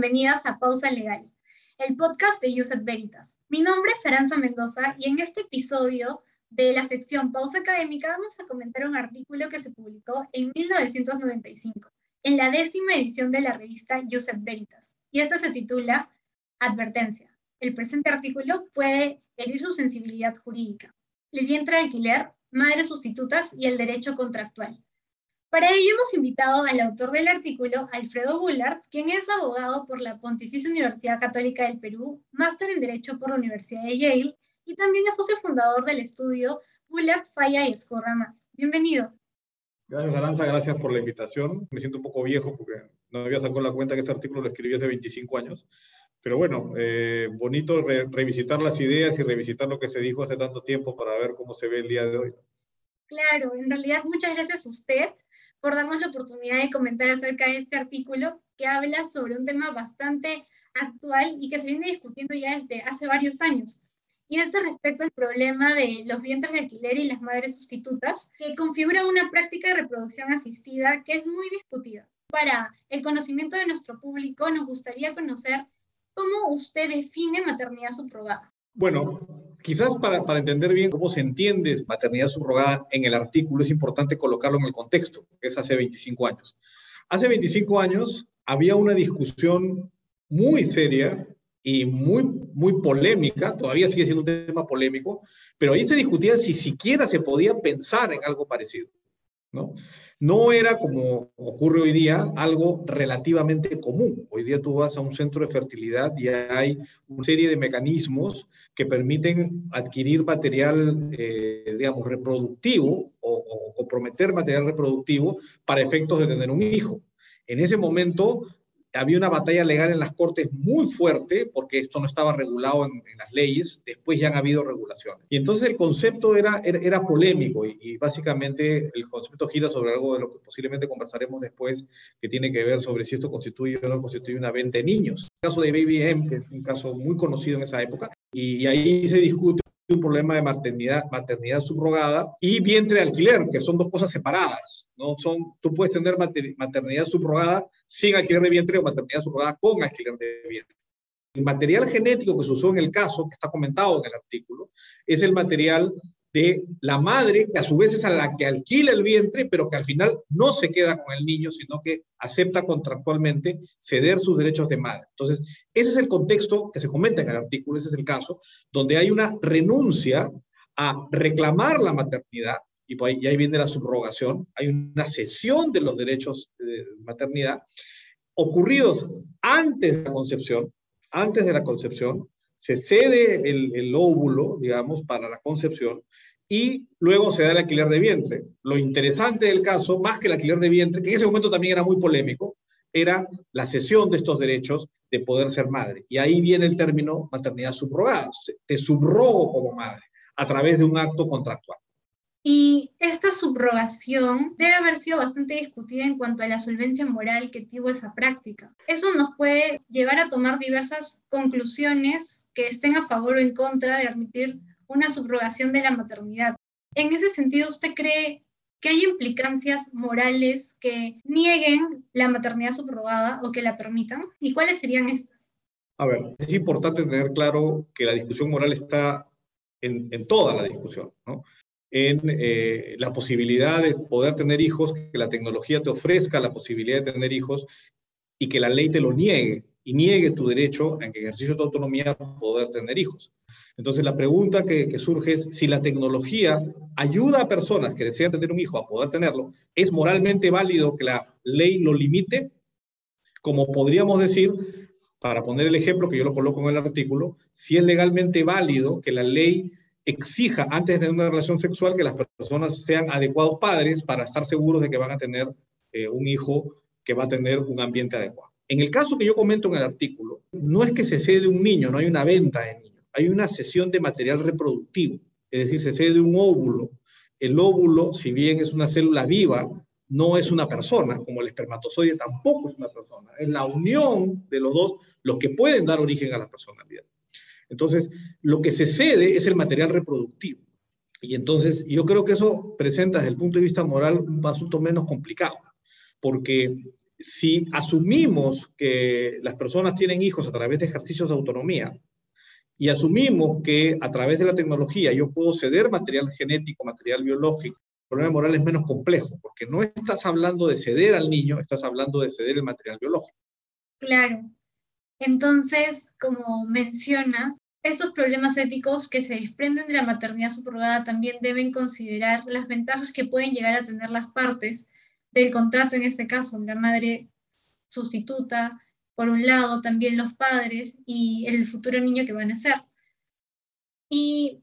bienvenidas a Pausa Legal, el podcast de Uset Veritas. Mi nombre es Aranza Mendoza y en este episodio de la sección Pausa Académica vamos a comentar un artículo que se publicó en 1995 en la décima edición de la revista Uset Veritas. Y esta se titula Advertencia. El presente artículo puede herir su sensibilidad jurídica. El vientre de alquiler, madres sustitutas y el derecho contractual. Para ello hemos invitado al autor del artículo, Alfredo Bullard, quien es abogado por la Pontificia Universidad Católica del Perú, máster en Derecho por la Universidad de Yale y también es socio fundador del estudio Bullard, Falla y Escorra Más. Bienvenido. Gracias, Aranza, gracias por la invitación. Me siento un poco viejo porque no había sacado la cuenta que ese artículo lo escribí hace 25 años. Pero bueno, eh, bonito revisitar las ideas y revisitar lo que se dijo hace tanto tiempo para ver cómo se ve el día de hoy. Claro, en realidad muchas gracias a usted por darnos la oportunidad de comentar acerca de este artículo que habla sobre un tema bastante actual y que se viene discutiendo ya desde hace varios años. Y este respecto al problema de los vientres de alquiler y las madres sustitutas, que configura una práctica de reproducción asistida que es muy discutida. Para el conocimiento de nuestro público, nos gustaría conocer cómo usted define maternidad subrogada. Bueno, quizás para, para, entender bien cómo se entiende maternidad subrogada en el artículo, es importante colocarlo en el contexto, que es hace 25 años. Hace 25 años había una discusión muy seria y muy, muy polémica, todavía sigue siendo un tema polémico, pero ahí se discutía si siquiera se podía pensar en algo parecido. ¿no? No era como ocurre hoy día algo relativamente común. Hoy día tú vas a un centro de fertilidad y hay una serie de mecanismos que permiten adquirir material, eh, digamos, reproductivo o, o comprometer material reproductivo para efectos de tener un hijo. En ese momento había una batalla legal en las cortes muy fuerte porque esto no estaba regulado en, las leyes, después ya han habido regulaciones. Y entonces el concepto era, era, polémico y, básicamente el concepto gira sobre algo de lo que posiblemente conversaremos después, que tiene que ver sobre si esto constituye o no constituye una venta de niños. El caso de Baby M, que es un caso muy conocido en esa época, y ahí se discute un problema de maternidad, maternidad subrogada y vientre de alquiler, que son dos cosas separadas. ¿no? Son, tú puedes tener maternidad subrogada sin alquiler de vientre o maternidad subrogada con alquiler de vientre. El material genético que se usó en el caso, que está comentado en el artículo, es el material de la madre, que a su vez es a la que alquila el vientre, pero que al final no se queda con el niño, sino que acepta contractualmente ceder sus derechos de madre. Entonces, ese es el contexto que se comenta en el artículo, ese es el caso, donde hay una renuncia a reclamar la maternidad, y, pues ahí, viene la subrogación, hay una cesión de los derechos de maternidad ocurridos antes de la concepción, antes de la concepción, se cede el, óvulo, digamos, para la concepción y luego se da el alquiler de vientre. Lo interesante del caso, más que el alquiler de vientre, que en ese momento también era muy polémico, era la cesión de estos derechos de poder ser madre. Y ahí viene el término maternidad subrogada. Te subrogo como madre a través de un acto contractual. Y esta subrogación debe haber sido bastante discutida en cuanto a la solvencia moral que tuvo esa práctica. Eso nos puede llevar a tomar diversas conclusiones que estén a favor o en contra de admitir una subrogación de la maternidad. En ese sentido, ¿usted cree que hay implicancias morales que nieguen la maternidad subrogada o que la permitan? ¿Y cuáles serían estas? A ver, es importante tener claro que la discusión moral está en, en toda la discusión, ¿no? En eh, la posibilidad de poder tener hijos, que la tecnología te ofrezca la posibilidad de tener hijos y que la ley te lo niegue y niegue tu derecho en ejercicio de tu autonomía poder tener hijos. Entonces la pregunta que, que, surge es si la tecnología ayuda a personas que desean tener un hijo a poder tenerlo, ¿es moralmente válido que la ley lo limite? Como podríamos decir, para poner el ejemplo que yo lo coloco en el artículo, si es legalmente válido que la ley exija antes de una relación sexual que las personas sean adecuados padres para estar seguros de que van a tener eh, un hijo que va a tener un ambiente adecuado. En el caso que yo comento en el artículo, no es que se cede un niño, no hay una venta de niños, hay una cesión de material reproductivo, es decir, se cede un óvulo. El óvulo, si bien es una célula viva, no es una persona, como el espermatozoide tampoco es una persona, es la unión de los dos los que pueden dar origen a la personalidad. Entonces, lo que se cede es el material reproductivo. Y entonces, yo creo que eso presenta desde el punto de vista moral un asunto menos complicado, porque si asumimos que las personas tienen hijos a través de ejercicios de autonomía y asumimos que a través de la tecnología yo puedo ceder material genético, material biológico, el problema moral es menos complejo, porque no estás hablando de ceder al niño, estás hablando de ceder el material biológico. Claro. Entonces, como menciona, estos problemas éticos que se desprenden de la maternidad subrogada también deben considerar las ventajas que pueden llegar a tener las partes del contrato, en este caso, la madre sustituta, por un lado, también los padres y el futuro niño que van a ser. Y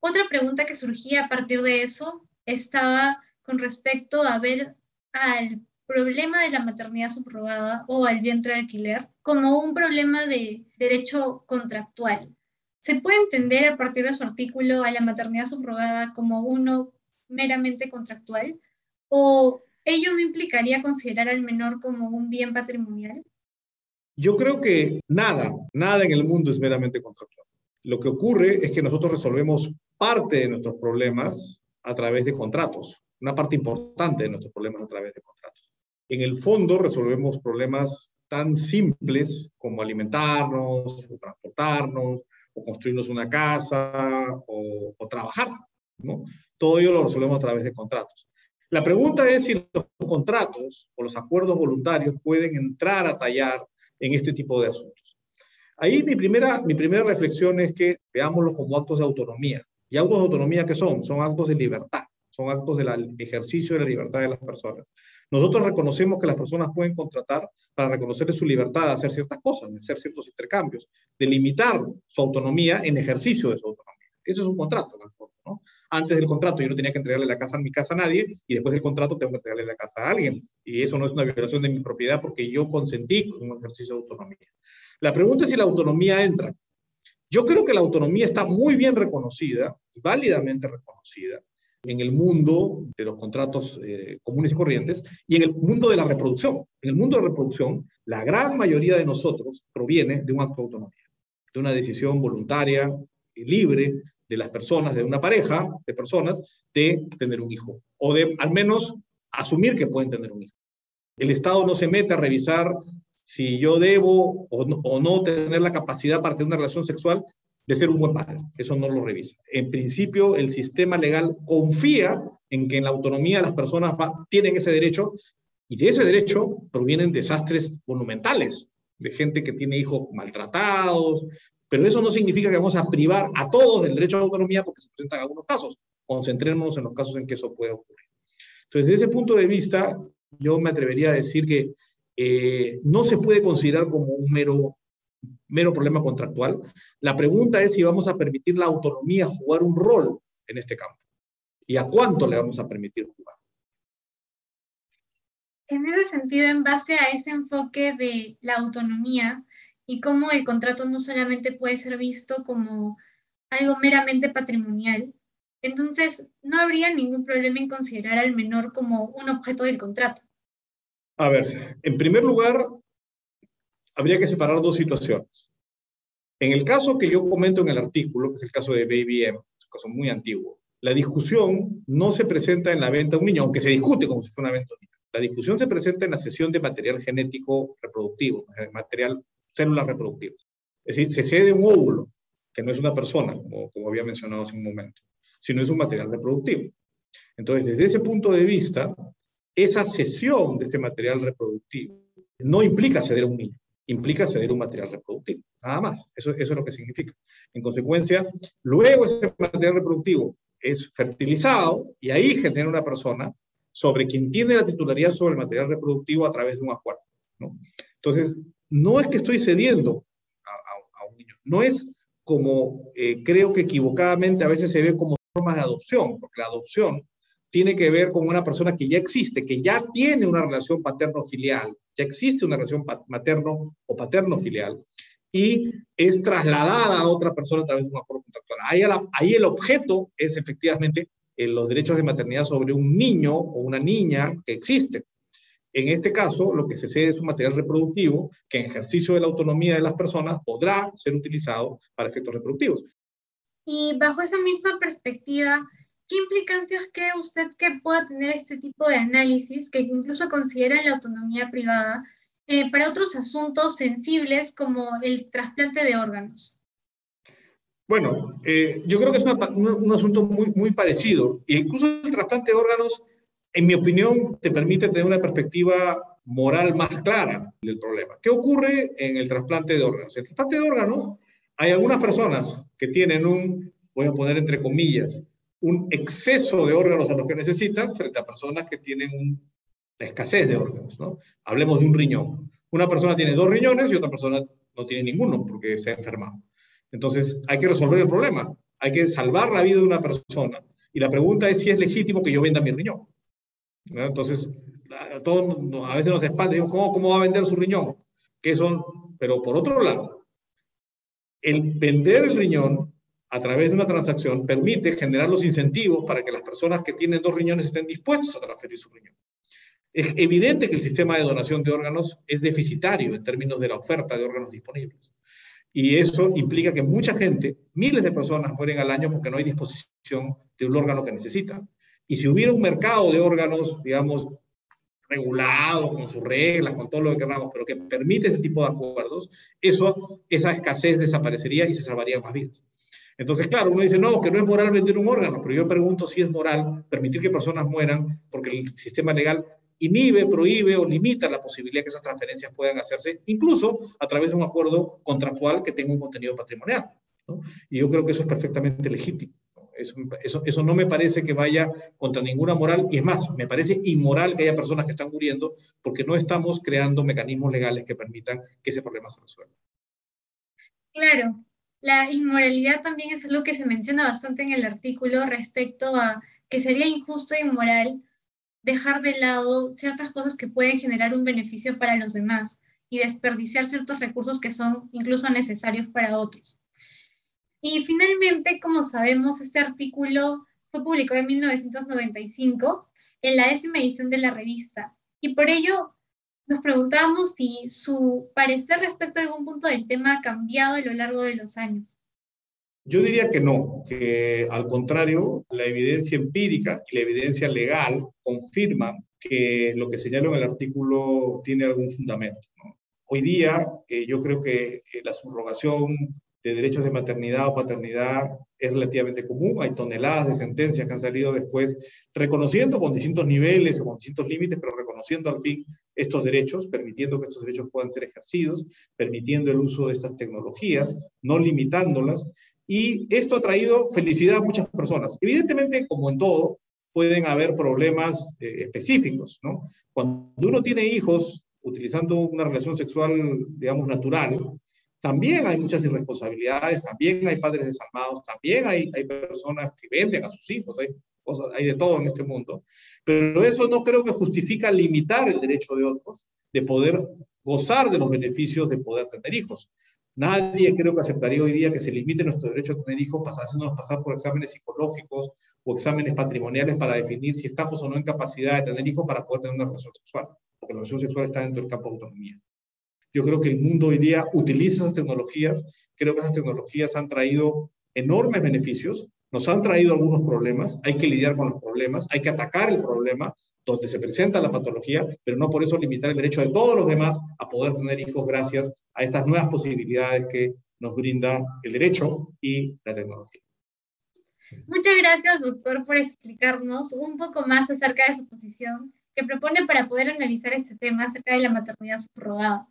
otra pregunta que surgía a partir de eso estaba con respecto a ver al problema de la maternidad subrogada o al vientre de alquiler como un problema de derecho contractual. ¿Se puede entender a partir de su artículo a la maternidad subrogada como uno meramente contractual? ¿O ello no implicaría considerar al menor como un bien patrimonial? Yo creo que nada, nada en el mundo es meramente contractual. Lo que ocurre es que nosotros resolvemos parte de nuestros problemas a través de contratos, una parte importante de nuestros problemas a través de contratos. En el fondo resolvemos problemas tan simples como alimentarnos, transportarnos, o construirnos una casa, o, o trabajar, ¿no? Todo ello lo resolvemos a través de contratos. La pregunta es si los contratos o los acuerdos voluntarios pueden entrar a tallar en este tipo de asuntos. Ahí mi primera, mi primera reflexión es que veámoslo como actos de autonomía. ¿Y actos de autonomía qué son? Son actos de libertad, son actos del ejercicio de la libertad de las personas. Nosotros reconocemos que las personas pueden contratar para reconocer su libertad de hacer ciertas cosas, de hacer ciertos intercambios, de limitar su autonomía en ejercicio de su autonomía. Eso es un contrato, en el fondo, ¿no? antes del contrato yo no tenía que entregarle la casa a mi casa a nadie y después del contrato tengo que entregarle la casa a alguien. Y eso no es una violación de mi propiedad porque yo consentí con un ejercicio de autonomía. La pregunta es si la autonomía entra. Yo creo que la autonomía está muy bien reconocida, válidamente reconocida, en el mundo de los contratos eh, comunes y corrientes y en el mundo de la reproducción. En el mundo de la reproducción, la gran mayoría de nosotros proviene de un acto de autonomía, de una decisión voluntaria y libre de las personas, de una pareja de personas, de tener un hijo, o de al menos asumir que pueden tener un hijo. El Estado no se mete a revisar si yo debo o no, tener la capacidad para tener una relación sexual de ser un buen padre. Eso no lo revisa. En principio, el sistema legal confía en que en la autonomía las personas tienen ese derecho y de ese derecho provienen desastres monumentales de gente que tiene hijos maltratados, pero eso no significa que vamos a privar a todos del derecho a la autonomía porque se presentan algunos casos. Concentrémonos en los casos en que eso puede ocurrir. Entonces, desde ese punto de vista, yo me atrevería a decir que eh, no se puede considerar como un mero, mero problema contractual. La pregunta es si vamos a permitir la autonomía jugar un rol en este campo y a cuánto le vamos a permitir jugar. En ese sentido, en base a ese enfoque de la autonomía, y cómo el contrato no solamente puede ser visto como algo meramente patrimonial, entonces no habría ningún problema en considerar al menor como un objeto del contrato. A ver, en primer lugar, habría que separar dos situaciones. En el caso que yo comento en el artículo, que es el caso de Baby M, es un caso muy antiguo, la discusión no se presenta en la venta de un niño, aunque se discute como si fuera una venta de un niño. La discusión se presenta en la sesión de material genético reproductivo, material células reproductivas. Es decir, se cede un óvulo, que no es una persona, como, como había mencionado hace un momento, sino es un material reproductivo. Entonces, desde ese punto de vista, esa cesión de este material reproductivo no implica ceder a un niño, implica ceder un material reproductivo, nada más. Eso, es lo que significa. En consecuencia, luego ese material reproductivo es fertilizado y ahí genera una persona sobre quien tiene la titularidad sobre el material reproductivo a través de un acuerdo. ¿no? Entonces, no es que estoy cediendo a, un niño, no es como eh, creo que equivocadamente a veces se ve como formas de adopción, porque la adopción tiene que ver con una persona que ya existe, que ya tiene una relación paterno-filial, ya existe una relación materno o paterno-filial, y es trasladada a otra persona a través de un acuerdo contractual. Ahí, el objeto es efectivamente eh, los derechos de maternidad sobre un niño o una niña que existe. En este caso, lo que se cede es un material reproductivo que en ejercicio de la autonomía de las personas podrá ser utilizado para efectos reproductivos. Y bajo esa misma perspectiva, ¿qué implicancias cree usted que pueda tener este tipo de análisis que incluso considera la autonomía privada eh, para otros asuntos sensibles como el trasplante de órganos? Bueno, eh, yo creo que es un, asunto muy, muy parecido. Incluso el trasplante de órganos, en mi opinión, te permite tener una perspectiva moral más clara del problema. ¿Qué ocurre en el trasplante de órganos? En el trasplante de órganos hay algunas personas que tienen un, voy a poner entre comillas, un exceso de órganos a los que necesitan frente a personas que tienen una escasez de órganos. ¿no? Hablemos de un riñón. Una persona tiene dos riñones y otra persona no tiene ninguno porque se ha enfermado. Entonces, hay que resolver el problema. Hay que salvar la vida de una persona. Y la pregunta es si es legítimo que yo venda mi riñón. Entonces, a, a veces nos espanta, ¿cómo, ¿cómo va a vender su riñón? ¿Qué son? Pero por otro lado, el vender el riñón a través de una transacción permite generar los incentivos para que las personas que tienen dos riñones estén dispuestos a transferir su riñón. Es evidente que el sistema de donación de órganos es deficitario en términos de la oferta de órganos disponibles. Y eso implica que mucha gente, miles de personas mueren al año porque no hay disposición de un órgano que necesitan. Y si hubiera un mercado de órganos, digamos, regulado, con sus reglas, con todo lo que queramos, pero que permite ese tipo de acuerdos, eso, esa escasez desaparecería y se salvarían más vidas. Entonces, claro, uno dice, no, que no es moral vender un órgano, pero yo pregunto si es moral permitir que personas mueran porque el sistema legal inhibe, prohíbe o limita la posibilidad que esas transferencias puedan hacerse, incluso a través de un acuerdo contractual que tenga un contenido patrimonial. Y yo creo que eso es perfectamente legítimo. Eso, eso, eso, no me parece que vaya contra ninguna moral, y es más, me parece inmoral que haya personas que están muriendo porque no estamos creando mecanismos legales que permitan que ese problema se resuelva. Claro, la inmoralidad también es algo que se menciona bastante en el artículo respecto a que sería injusto e inmoral dejar de lado ciertas cosas que pueden generar un beneficio para los demás y desperdiciar ciertos recursos que son incluso necesarios para otros. Y finalmente, como sabemos, este artículo fue publicado en 1995 en la décima edición de la revista y por ello nos preguntamos si su parecer respecto a algún punto del tema ha cambiado a lo largo de los años. Yo diría que no, que al contrario, la evidencia empírica y la evidencia legal confirman que lo que señalo en el artículo tiene algún fundamento. Hoy día, eh, yo creo que eh, la subrogación de derechos de maternidad o paternidad es relativamente común. Hay toneladas de sentencias que han salido después reconociendo con distintos niveles o con distintos límites, pero reconociendo al fin estos derechos, permitiendo que estos derechos puedan ser ejercidos, permitiendo el uso de estas tecnologías, no limitándolas. Y esto ha traído felicidad a muchas personas. Evidentemente, como en todo, pueden haber problemas eh, específicos. Cuando uno tiene hijos utilizando una relación sexual, digamos, natural, también hay muchas irresponsabilidades, también hay padres desalmados, también hay, hay personas que venden a sus hijos, hay, cosas, de todo en este mundo. Pero eso no creo que justifica limitar el derecho de otros de poder gozar de los beneficios de poder tener hijos. Nadie creo que aceptaría hoy día que se limite nuestro derecho a tener hijos haciéndonos pasar por exámenes psicológicos o exámenes patrimoniales para definir si estamos o no en capacidad de tener hijos para poder tener una relación sexual, porque la relación sexual está dentro del campo de autonomía. Yo creo que el mundo hoy día utiliza esas tecnologías, creo que esas tecnologías han traído enormes beneficios, nos han traído algunos problemas, hay que lidiar con los problemas, hay que atacar el problema, donde se presenta la patología, pero no por eso limitar el derecho de todos los demás a poder tener hijos gracias a estas nuevas posibilidades que nos brinda el derecho y la tecnología. Muchas gracias, doctor, por explicarnos un poco más acerca de su posición que propone para poder analizar este tema acerca de la maternidad subrogada.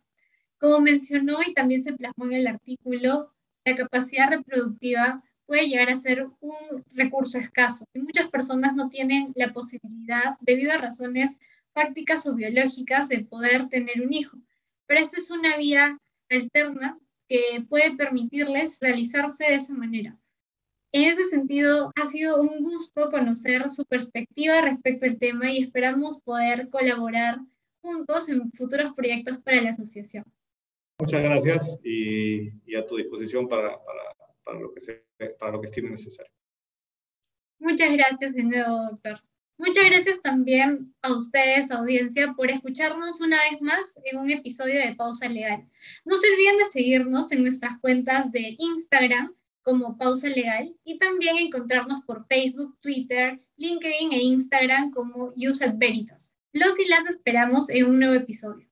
Como mencionó y también se plasmó en el artículo, la capacidad reproductiva puede llegar a ser un recurso escaso y muchas personas no tienen la posibilidad, debido a razones fácticas o biológicas, de poder tener un hijo. Pero esta es una vía alterna que puede permitirles realizarse de esa manera. En ese sentido, ha sido un gusto conocer su perspectiva respecto al tema y esperamos poder colaborar juntos en futuros proyectos para la asociación. Muchas gracias y, a tu disposición para, para lo que, se, para lo que estime necesario. Muchas gracias de nuevo, doctor. Muchas gracias también a ustedes, audiencia, por escucharnos una vez más en un episodio de Pausa Legal. No se olviden de seguirnos en nuestras cuentas de Instagram como Pausa Legal y también encontrarnos por Facebook, Twitter, LinkedIn e Instagram como Used Veritas. Los y las esperamos en un nuevo episodio.